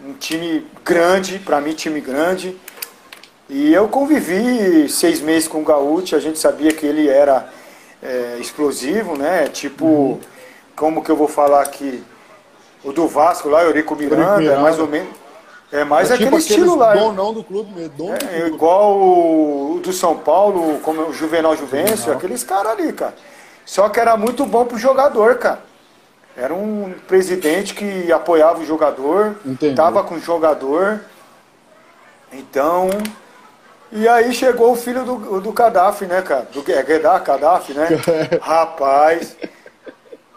um time grande, para mim time grande. E eu convivi seis meses com o Gaúcho, a gente sabia que ele era é, explosivo, né? Tipo, uhum. como que eu vou falar aqui? O do Vasco lá, Eurico Miranda, Miranda. é mais ou menos. É mais é aquele tipo estilo lá. Dom não do clube mesmo. Dom é, do clube. Igual o do São Paulo, como o Juvenal Juvencio, aqueles caras ali, cara. Só que era muito bom pro jogador, cara. Era um presidente que apoiava o jogador, estava com o jogador. Então. E aí chegou o filho do, do Gaddafi, né, cara? Do Gedar Gaddafi, né? rapaz.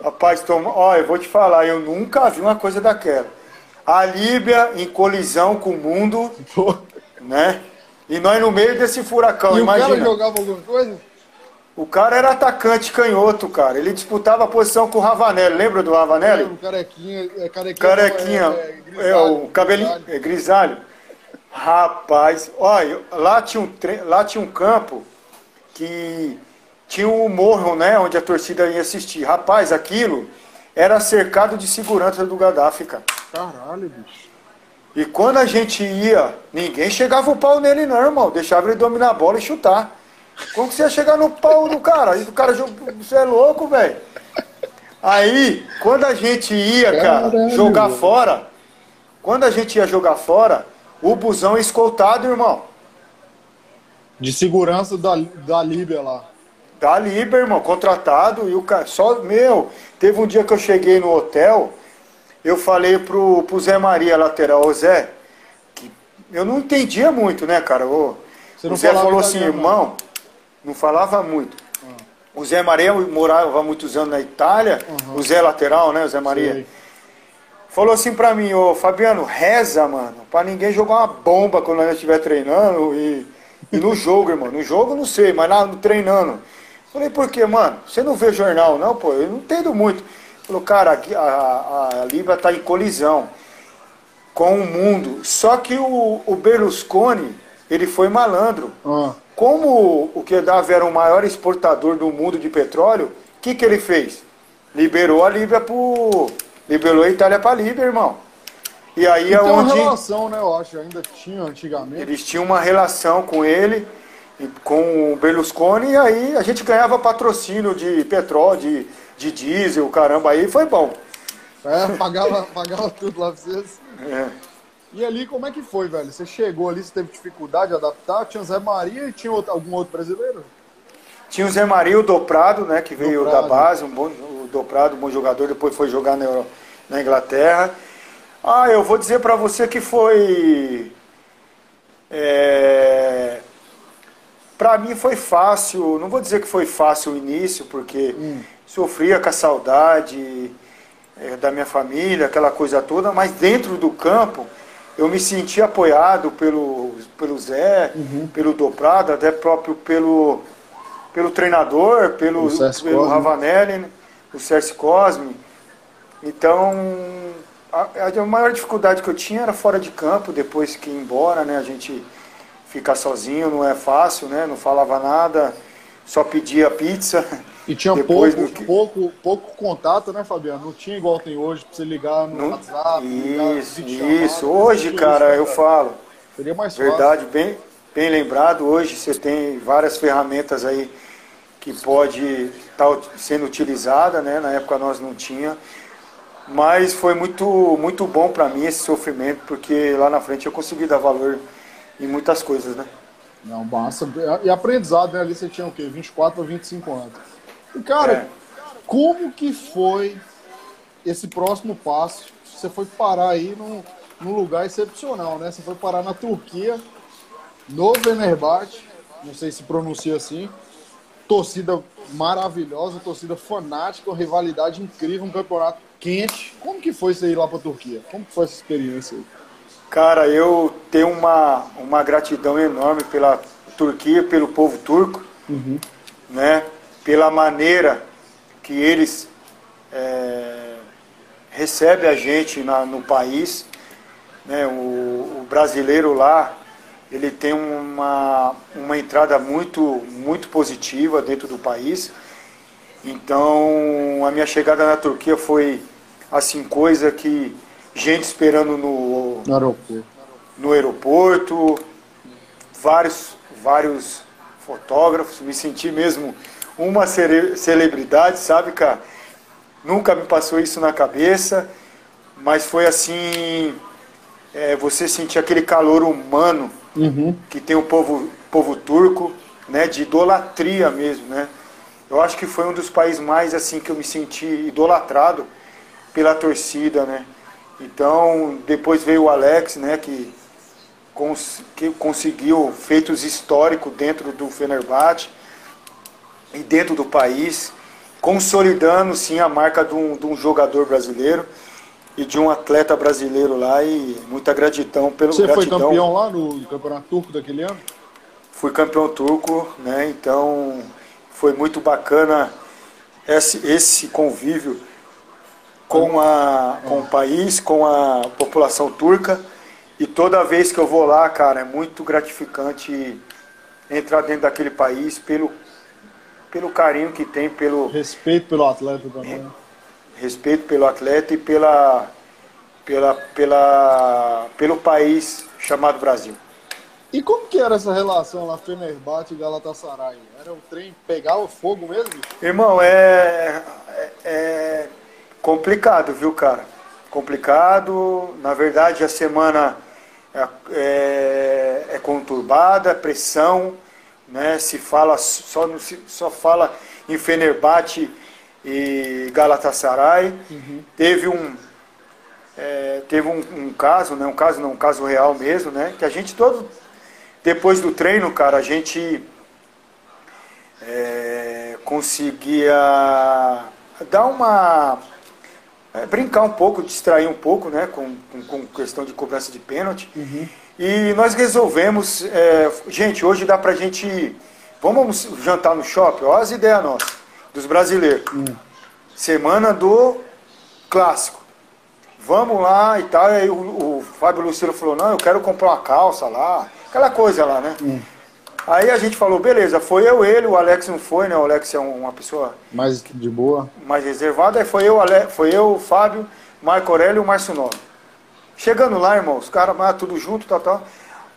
Rapaz, toma, ó, eu vou te falar, eu nunca vi uma coisa daquela. A Líbia em colisão com o mundo, né? E nós no meio desse furacão, e imagina. o cara jogava alguma coisa? O cara era atacante canhoto, cara. Ele disputava a posição com o Ravanelli. Lembra do Ravanelli? Lembro, carequinha. É, carequinha, carequinha. É, é, grisalho, é, o cabelinho. É grisalho. Rapaz, olha, lá tinha, um, lá tinha um campo que tinha um morro, né? Onde a torcida ia assistir. Rapaz, aquilo era cercado de segurança do Gaddafi, cara. Caralho, bicho. E quando a gente ia, ninguém chegava o pau nele, não, irmão. Deixava ele dominar a bola e chutar. Como que você ia chegar no pau do cara? E o cara, você é louco, velho. Aí, quando a gente ia, cara, Caralho. jogar fora, Quando a gente ia jogar fora, o busão é escoltado, irmão. De segurança da, da Líbia lá. Da Líbia, irmão, contratado. E o cara, só, meu, teve um dia que eu cheguei no hotel, eu falei pro, pro Zé Maria, lateral, ô Zé, que eu não entendia muito, né, cara? O, o Zé falou assim, irmão, não falava muito. Ah. O Zé Maria morava muitos anos na Itália, uhum. o Zé lateral, né, o Zé Maria. Sei. Falou assim pra mim, ô Fabiano, reza, mano, pra ninguém jogar uma bomba quando a gente estiver treinando e, e no jogo, irmão. No jogo não sei, mas lá no treinando. Falei, por quê, mano? Você não vê jornal, não, pô? Eu não entendo muito. Falou, cara, a, a, a Libra está em colisão com o mundo. Só que o, o Berlusconi, ele foi malandro. Ah. Como o Kedava era o maior exportador do mundo de petróleo, o que, que ele fez? Liberou a Líbia pro. Liberou a Itália para a Líbia, irmão. E aí é onde. uma relação, né? Eu acho, ainda tinha antigamente. Eles tinham uma relação com ele com o Berlusconi, e aí a gente ganhava patrocínio de petróleo, de, de diesel, caramba, aí foi bom. É, pagava, pagava tudo lá pra vocês. É. E ali, como é que foi, velho? Você chegou ali, você teve dificuldade de adaptar? Tinha o Zé Maria e tinha outro, algum outro brasileiro? Tinha o Zé Maria, o Doprado, né, que veio Doprado. da base, um bom, Doprado, bom jogador, depois foi jogar na, na Inglaterra. Ah, eu vou dizer para você que foi... É, para mim foi fácil, não vou dizer que foi fácil o início, porque hum. sofria com a saudade é, da minha família, aquela coisa toda, mas dentro do campo eu me senti apoiado pelo, pelo Zé, uhum. pelo Dobrado, até próprio pelo, pelo treinador, pelo, pelo Ravanelli, né? O Sérgio Cosme. Então, a, a maior dificuldade que eu tinha era fora de campo, depois que ia embora, né, a gente ficar sozinho não é fácil, né? Não falava nada, só pedia pizza. E tinha pouco, que... pouco, pouco contato, né, Fabiano? Não tinha igual tem hoje para você ligar no não... WhatsApp. Isso, isso. Hoje, cara, isso, eu falo. Seria mais fácil. Verdade, bem, bem lembrado. Hoje você tem várias ferramentas aí que pode estar tá sendo utilizada, né? Na época nós não tinha. Mas foi muito, muito bom para mim esse sofrimento, porque lá na frente eu consegui dar valor em muitas coisas, né? Não, massa. E aprendizado, né? Ali você tinha o quê? 24 ou 25 anos. E, cara, é. como que foi esse próximo passo? Você foi parar aí num, num lugar excepcional, né? Você foi parar na Turquia, no Venerbahçe, não sei se pronuncia assim, torcida maravilhosa, torcida fanática, uma rivalidade incrível, um campeonato quente. Como que foi isso aí lá pra Turquia? Como que foi essa experiência aí? Cara, eu tenho uma, uma gratidão enorme pela Turquia, pelo povo turco, uhum. né? pela maneira que eles é, recebem a gente na, no país. Né? O, o, brasileiro lá, ele tem uma, uma entrada muito, muito positiva dentro do país. Então, a minha chegada na Turquia foi assim coisa que gente esperando no, no aeroporto. no aeroporto, vários, vários fotógrafos, me senti mesmo uma celebridade, sabe, cara? Nunca me passou isso na cabeça, mas foi assim, é, você sentir aquele calor humano uhum. que tem o povo, povo turco, né, de idolatria mesmo, né? Eu acho que foi um dos países mais assim que eu me senti idolatrado pela torcida, né? Então, depois veio o Alex, né, que, cons que conseguiu feitos históricos dentro do Fenerbahçe e dentro do país, consolidando sim a marca de um, de um jogador brasileiro e de um atleta brasileiro lá e muita gratidão pelo Você gratidão. foi campeão lá no Campeonato Turco daquele ano? Fui campeão turco, né? Então foi muito bacana esse, esse convívio com, a, com o país, com a população turca. E toda vez que eu vou lá, cara, é muito gratificante entrar dentro daquele país pelo, pelo carinho que tem, pelo. Respeito pelo atleta também. Né? Respeito pelo atleta e pela, pela, pela, pelo país chamado Brasil. E como que era essa relação lá, Fenerbahçe e Galatasaray? Era o trem pegar o fogo mesmo? Irmão, é, é, é complicado, viu, cara? complicado. Na verdade, a semana é, é, é conturbada, pressão, né? Se fala só só fala em Fenerbahçe e Galatasaray. Uhum. Teve um é, teve um, um, caso, né? Um caso não, um caso real mesmo, né? Que a gente todo depois do treino, cara, a gente é, conseguia dar uma é, brincar um pouco, distrair um pouco, né, com, com, com questão de cobrança de pênalti. Uhum. E nós resolvemos, é, gente, hoje dá pra gente, vamos jantar no shopping, olha as ideias nossas, dos brasileiros. Uhum. Semana do clássico. Vamos lá e tal. E aí o, o Fábio Lucero falou, não, eu quero comprar uma calça lá, aquela coisa lá, né? Uhum. Aí a gente falou, beleza, foi eu, ele, o Alex não foi, né? O Alex é uma pessoa. Mais de boa. Mais reservada. Aí foi eu, Ale... foi eu, o Fábio, Marco Aurélio e o Márcio Nobre. Chegando lá, irmão, os caras ah, tudo junto, tal, tal.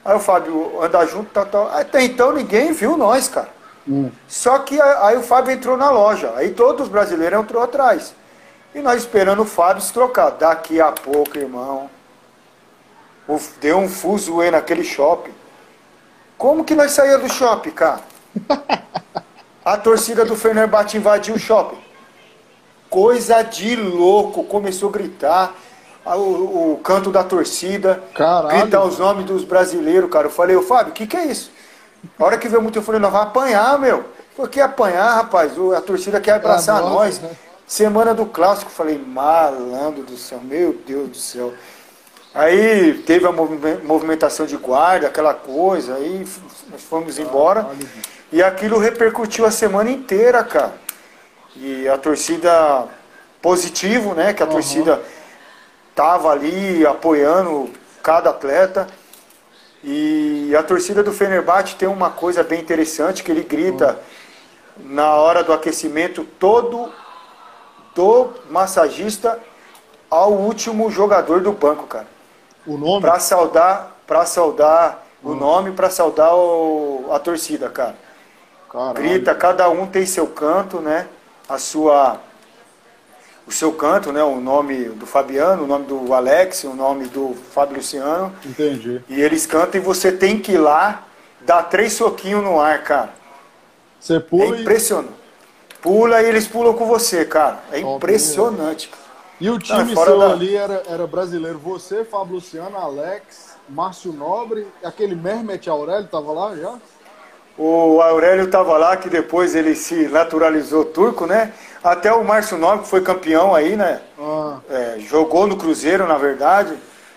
Aí o Fábio andar junto, tal, tal. Até então ninguém viu nós, cara. Hum. Só que aí o Fábio entrou na loja. Aí todos os brasileiros entrou atrás. E nós esperando o Fábio se trocar. Daqui a pouco, irmão. Deu um fuso naquele shopping. Como que nós saímos do shopping, cara? A torcida do Fenerbahçe invadiu o shopping. Coisa de louco. Começou a gritar o, o canto da torcida. Caralho. Gritar os nomes dos brasileiros, cara. Eu falei, ô Fábio, o que, que é isso? A hora que veio muito, eu falei, nós vamos apanhar, meu. Por que apanhar, rapaz? A torcida quer abraçar é, nós. Né? Semana do clássico, falei, malandro do céu, meu Deus do céu. Aí teve a movimentação de guarda, aquela coisa, aí fomos embora. E aquilo repercutiu a semana inteira, cara. E a torcida positivo, né? Que a uhum. torcida tava ali apoiando cada atleta. E a torcida do Fenerbahçe tem uma coisa bem interessante que ele grita na hora do aquecimento todo do massagista ao último jogador do banco, cara. O nome? Pra saudar, pra saudar o nome, pra saudar o, a torcida, cara. Caralho. Grita, cada um tem seu canto, né? A sua. O seu canto, né? O nome do Fabiano, o nome do Alex, o nome do Fábio Luciano. Entendi. E eles cantam e você tem que ir lá dar três soquinhos no ar, cara. Você pula. É impressionante. E... Pula e eles pulam com você, cara. É impressionante. Cara. E o time Não, seu da... ali era, era brasileiro. Você, Fábio Luciano, Alex, Márcio Nobre, aquele Mehmet Aurélio estava lá já? O Aurélio estava lá, que depois ele se naturalizou turco, né? Até o Márcio Nobre, que foi campeão aí, né? Ah. É, jogou no Cruzeiro, na verdade.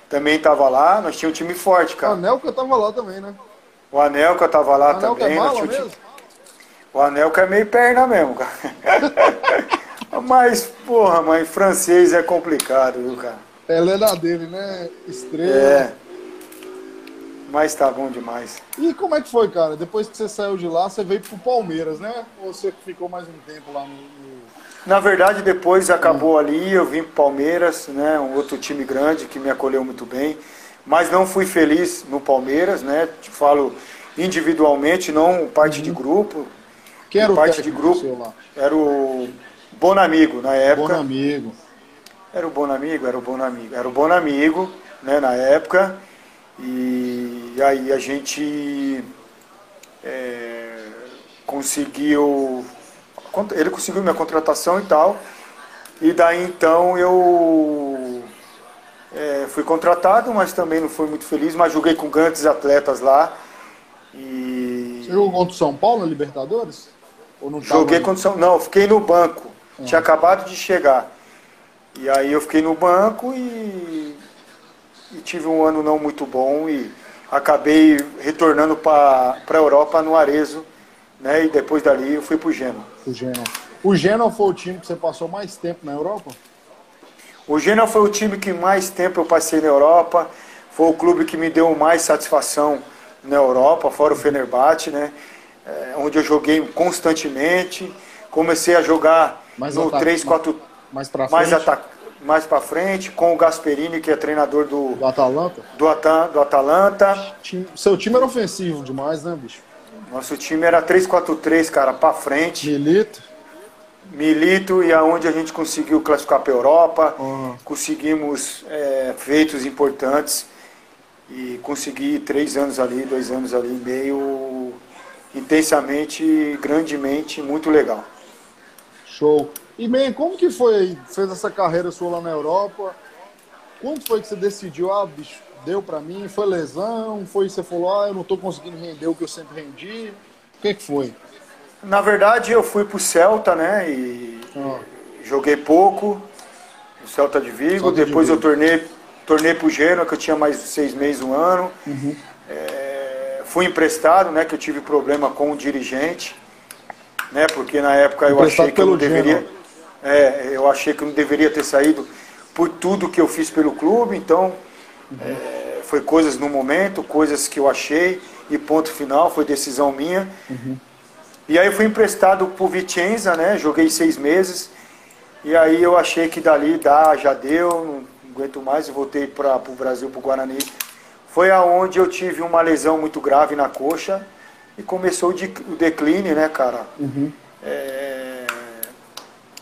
Também estava lá. Nós tínhamos um time forte, cara. O Anelka estava lá também, né? O Anelka estava lá o Anelka é também. É mala mesmo? O Anelka é meio perna mesmo, cara. Mas, porra, mãe, francês é complicado, viu, cara? Ela é na dele, né? Estrela. É. Mas tá bom demais. E como é que foi, cara? Depois que você saiu de lá, você veio pro Palmeiras, né? Ou você ficou mais um tempo lá no. Na verdade, depois acabou ali, eu vim pro Palmeiras, né? Um outro time grande que me acolheu muito bem. Mas não fui feliz no Palmeiras, né? Te falo individualmente, não parte uhum. de grupo. Quem era o parte de grupo? Era o Bonamigo, na época. Bonamigo. Era o Bonamigo, era o Bonamigo. Era o Bonamigo, né, na época. E aí a gente é, conseguiu. Ele conseguiu minha contratação e tal. E daí então eu é, fui contratado, mas também não fui muito feliz, mas joguei com grandes atletas lá. E... Você jogou contra o São Paulo Libertadores? Ou não Joguei contra o São Não, fiquei no banco. Tinha acabado de chegar. E aí eu fiquei no banco e, e tive um ano não muito bom e acabei retornando para a Europa no Arezo, né? E depois dali eu fui para o Genoa. O Genoa. O Genoa foi o time que você passou mais tempo na Europa? O Genoa foi o time que mais tempo eu passei na Europa. Foi o clube que me deu mais satisfação na Europa, fora o Fenerbahçe, né? É, onde eu joguei constantemente. Comecei a jogar mais no 3, 4. Mais para frente. Mais, mais para frente, com o Gasperini, que é treinador do. Do Atalanta? Do, Ata, do Atalanta. Seu time era ofensivo demais, né, bicho? Nosso time era 3-4-3, cara, para frente. Milito. milito e aonde a gente conseguiu classificar para a Europa, uhum. conseguimos é, feitos importantes e consegui três anos ali, dois anos ali, meio intensamente, grandemente, muito legal. Show. E bem, como que foi aí? Fez essa carreira sua lá na Europa? Quando foi que você decidiu, ah, bicho, deu para mim? Foi lesão? Foi você falou, ah, eu não tô conseguindo render o que eu sempre rendi? O que que foi? Na verdade, eu fui pro Celta, né? E ah. joguei pouco. O Celta de Vigo. Celta Depois de Vigo. eu tornei, tornei pro Genoa, que eu tinha mais seis meses, um ano. Uhum. É, fui emprestado, né? Que eu tive problema com o dirigente. Né, porque na época eu achei que eu não deveria. É, eu achei que eu não deveria ter saído por tudo que eu fiz pelo clube, então uhum. é, foi coisas no momento, coisas que eu achei, e ponto final, foi decisão minha. Uhum. E aí eu fui emprestado pro Vicenza, né? Joguei seis meses. E aí eu achei que dali dá, já deu, não aguento mais, e voltei para o Brasil, para o Guarani. Foi aonde eu tive uma lesão muito grave na coxa e começou o declínio, né, cara? Uhum. É,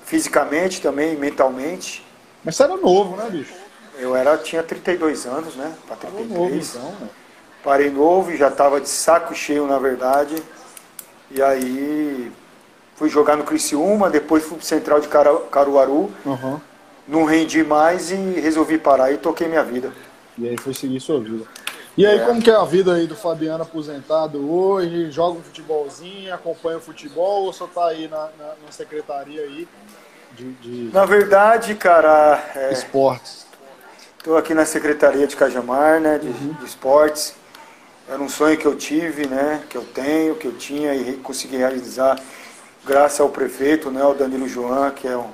fisicamente também, mentalmente. Mas você era novo, né, bicho? Eu era, tinha 32 anos, né? Para 33. Novo, então, né? Parei novo e já estava de saco cheio, na verdade. E aí fui jogar no Criciúma, depois fui pro Central de Caruaru. Uhum. Não rendi mais e resolvi parar e toquei minha vida. E aí foi seguir sua vida. E aí, é. como que é a vida aí do Fabiano aposentado hoje? Joga um futebolzinho, acompanha o futebol ou só tá aí na, na, na secretaria aí de, de, Na verdade, cara... É, esportes. Estou aqui na secretaria de Cajamar, né, de, uhum. de esportes. Era um sonho que eu tive, né, que eu tenho, que eu tinha e consegui realizar graças ao prefeito, né, o Danilo João, que é um,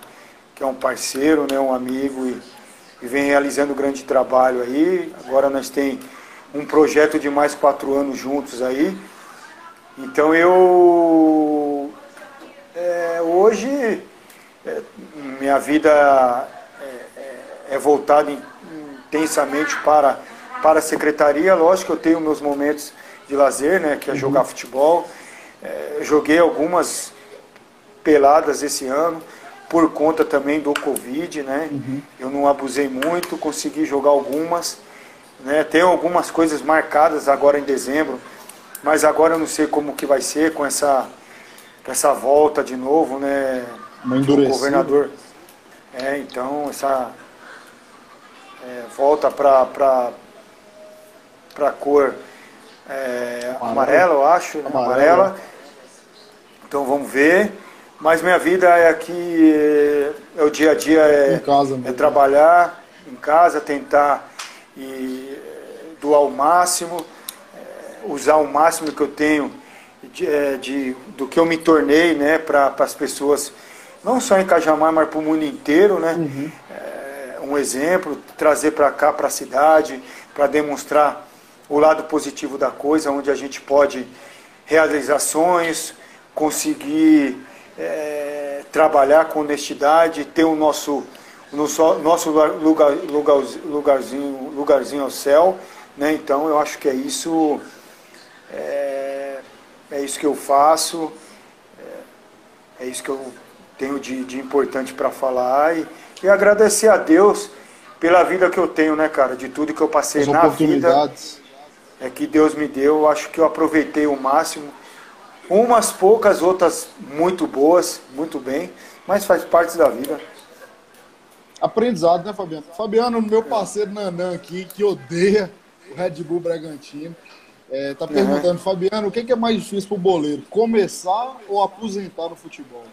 que é um parceiro, né, um amigo e, e vem realizando um grande trabalho aí. Agora nós tem um projeto de mais quatro anos juntos aí. Então eu é, hoje é, minha vida é, é, é voltada intensamente para para a secretaria. Lógico que eu tenho meus momentos de lazer, né, que é jogar uhum. futebol. É, joguei algumas peladas esse ano por conta também do Covid, né? Uhum. Eu não abusei muito, consegui jogar algumas. Né? Tenho algumas coisas marcadas agora em dezembro, mas agora eu não sei como que vai ser com essa, essa volta de novo, né? Do governador. É, então essa é, volta para a cor é, amarela, eu acho, né? amarela. Então vamos ver. Mas minha vida é aqui, é, o dia a dia é, é trabalhar em casa, tentar e, doar o máximo, é, usar o máximo que eu tenho de, é, de do que eu me tornei né, para as pessoas, não só em Cajamar, mas para o mundo inteiro. Né? Uhum. Um exemplo, trazer para cá, para a cidade, para demonstrar o lado positivo da coisa, onde a gente pode realizar sonhos, conseguir é, trabalhar com honestidade, ter o nosso, nosso, nosso lugar, lugarzinho, lugarzinho ao céu. Né? Então eu acho que é isso, é, é isso que eu faço, é, é isso que eu tenho de, de importante para falar e, e agradecer a Deus pela vida que eu tenho, né, cara? De tudo que eu passei As na vida é, que Deus me deu. Eu acho que eu aproveitei o máximo. Umas poucas, outras muito boas, muito bem, mas faz parte da vida. Aprendizado, né, Fabiano? Fabiano, meu parceiro Nanã aqui, que odeia o Red Bull Bragantino, é, tá perguntando, uhum. Fabiano, o que é mais difícil pro boleiro? Começar ou aposentar no futebol?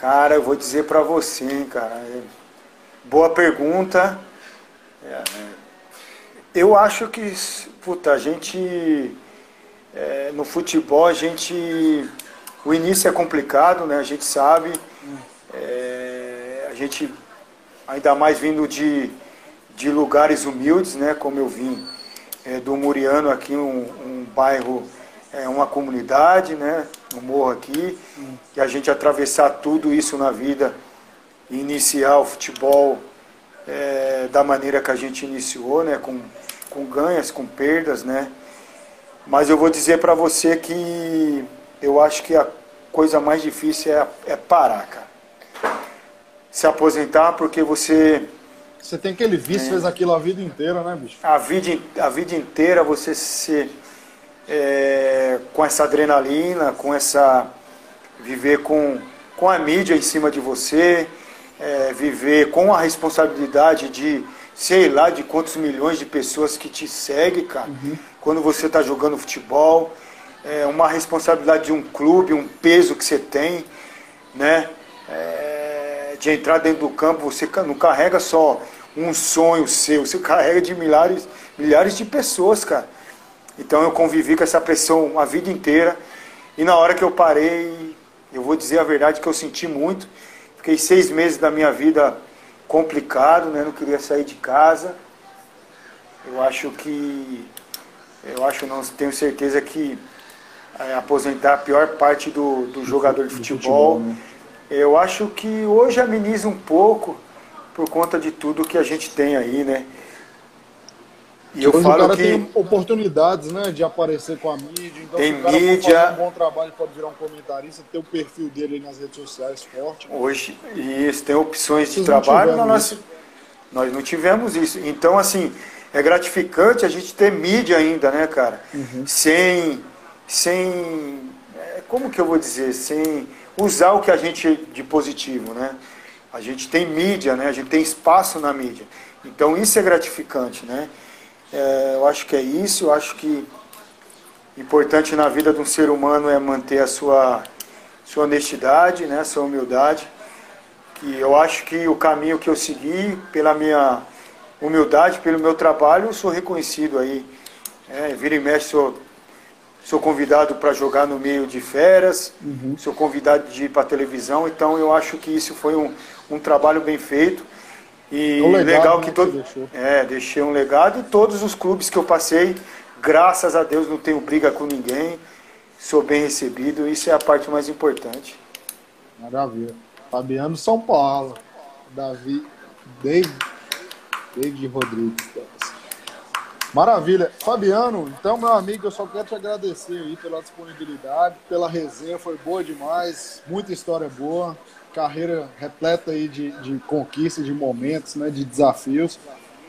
Cara, eu vou dizer para você, hein, cara. É, boa pergunta. É, né? Eu acho que, puta, a gente. É, no futebol, a gente. O início é complicado, né? A gente sabe. É, a gente, ainda mais vindo de, de lugares humildes, né? Como eu vim é, do Muriano aqui, um, um bairro, é, uma comunidade, né? Um morro aqui. E a gente atravessar tudo isso na vida, iniciar o futebol é, da maneira que a gente iniciou, né? Com, com ganhas, com perdas, né? Mas eu vou dizer para você que eu acho que a, coisa mais difícil é, é parar, cara. Se aposentar porque você. Você tem aquele vício, é, fez aquilo a vida inteira, né, bicho? A vida, a vida inteira você se. É, com essa adrenalina, com essa. viver com, com a mídia em cima de você, é, viver com a responsabilidade de sei lá de quantos milhões de pessoas que te seguem, cara, uhum. quando você está jogando futebol é, uma responsabilidade de um clube, um peso que você tem, né? É, de entrar dentro do campo, você não carrega só um sonho seu, você carrega de milhares, milhares de pessoas, cara. Então eu convivi com essa pressão a vida inteira. E na hora que eu parei, eu vou dizer a verdade que eu senti muito. Fiquei seis meses da minha vida complicado, né? Não queria sair de casa. Eu acho que, eu acho não tenho certeza que é, aposentar a pior parte do, do jogador de futebol. futebol né? Eu acho que hoje ameniza um pouco por conta de tudo que a gente tem aí, né? E eu falo o cara que tem oportunidades, né, de aparecer com a mídia. Então, tem se o cara mídia. um bom trabalho, pode virar um comentarista, ter o perfil dele aí nas redes sociais forte. Né? Hoje, isso, tem opções Vocês de trabalho. Nós, nós não tivemos isso. Então, assim, é gratificante a gente ter mídia ainda, né, cara? Uhum. Sem sem, é, como que eu vou dizer, sem usar o que a gente de positivo, né? A gente tem mídia, né? A gente tem espaço na mídia. Então isso é gratificante, né? É, eu acho que é isso, eu acho que importante na vida de um ser humano é manter a sua, sua honestidade, né? Sua humildade. Que eu acho que o caminho que eu segui, pela minha humildade, pelo meu trabalho, eu sou reconhecido aí. É, vira e mexe, sou sou convidado para jogar no meio de feras, uhum. sou convidado de ir para televisão, então eu acho que isso foi um, um trabalho bem feito. E um legado, legal que né, todo. É, deixei um legado e todos os clubes que eu passei, graças a Deus, não tenho briga com ninguém, sou bem recebido, isso é a parte mais importante. Maravilha. Fabiano São Paulo, Davi, David, David Rodrigues. Maravilha. Fabiano, então, meu amigo, eu só quero te agradecer aí pela disponibilidade, pela resenha, foi boa demais, muita história boa, carreira repleta aí de, de conquistas, de momentos, né, de desafios.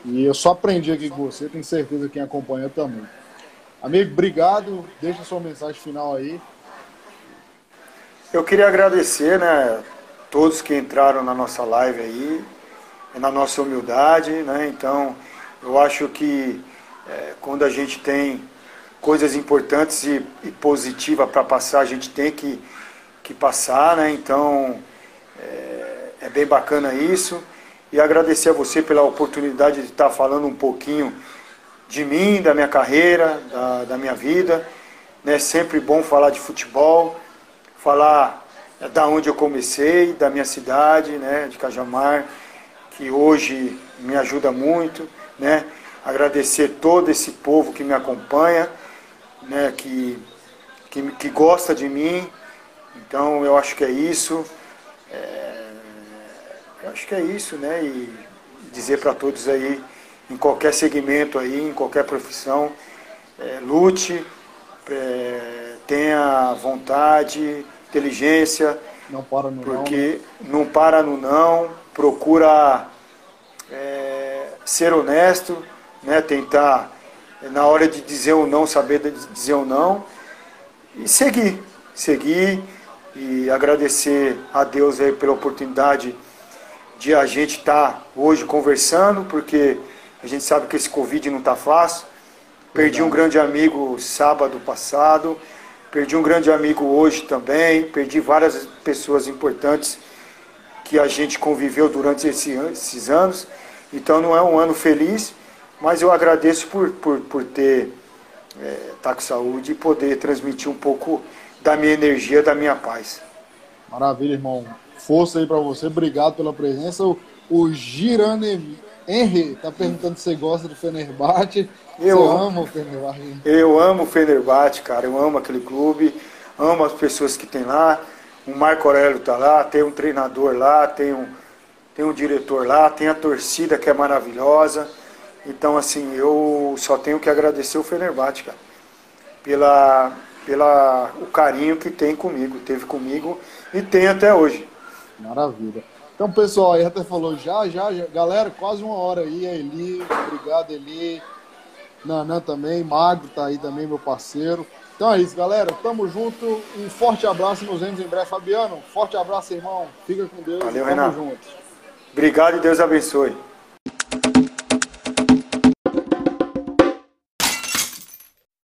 E eu só aprendi aqui com você, tenho certeza que quem acompanha também. Amigo, obrigado. Deixa sua mensagem final aí. Eu queria agradecer, né, todos que entraram na nossa live aí, na nossa humildade, né? Então, eu acho que é, quando a gente tem coisas importantes e, e positivas para passar, a gente tem que, que passar, né? Então é, é, bem bacana isso. E agradecer a você pela oportunidade de estar falando um pouquinho de mim, da minha carreira, da, da minha vida. É né? sempre bom falar de futebol, falar da onde eu comecei, da minha cidade, né, de Cajamar, que hoje me ajuda muito, né? agradecer todo esse povo que me acompanha, né, que, que, que gosta de mim. Então eu acho que é isso. É, eu acho que é isso, né? E dizer para todos aí, em qualquer segmento aí, em qualquer profissão, é, lute, é, tenha vontade, inteligência. Não para no porque não. Né? não para no não, procura é, ser honesto, né? tentar, na hora de dizer ou não, saber dizer ou não, e seguir, seguir e agradecer a Deus aí pela oportunidade de a gente estar tá hoje conversando, porque a gente sabe que esse Covid não está fácil. Perdi um grande amigo sábado passado, perdi um grande amigo hoje também, perdi várias pessoas importantes que a gente conviveu durante esses anos. Então não é um ano feliz, mas eu agradeço por, por, por ter é, tá com saúde e poder transmitir um pouco da minha energia, da minha paz. Maravilha, irmão. Força aí para você. Obrigado pela presença. O, o Girane Henry tá perguntando se você gosta do Fenerbahçe. Eu você amo o Fenerbahçe. Eu amo o Fenerbahçe, cara. Eu amo aquele clube. Amo as pessoas que tem lá. O Marco Aurélio tá lá, tem um treinador lá, tem um, tem um diretor lá, tem a torcida que é maravilhosa. Então, assim, eu só tenho que agradecer o Fenerbahçe, cara, pela, pela o carinho que tem comigo, teve comigo e tem até hoje. Maravilha. Então, pessoal, aí até falou já, já, já, galera, quase uma hora aí, a Eli, obrigado Eli, Nanã também, Magro tá aí também, meu parceiro. Então é isso, galera, tamo junto, um forte abraço, nos vemos em breve. Fabiano, forte abraço, irmão, fica com Deus, Valeu, tamo Renato. junto. Obrigado e Deus abençoe.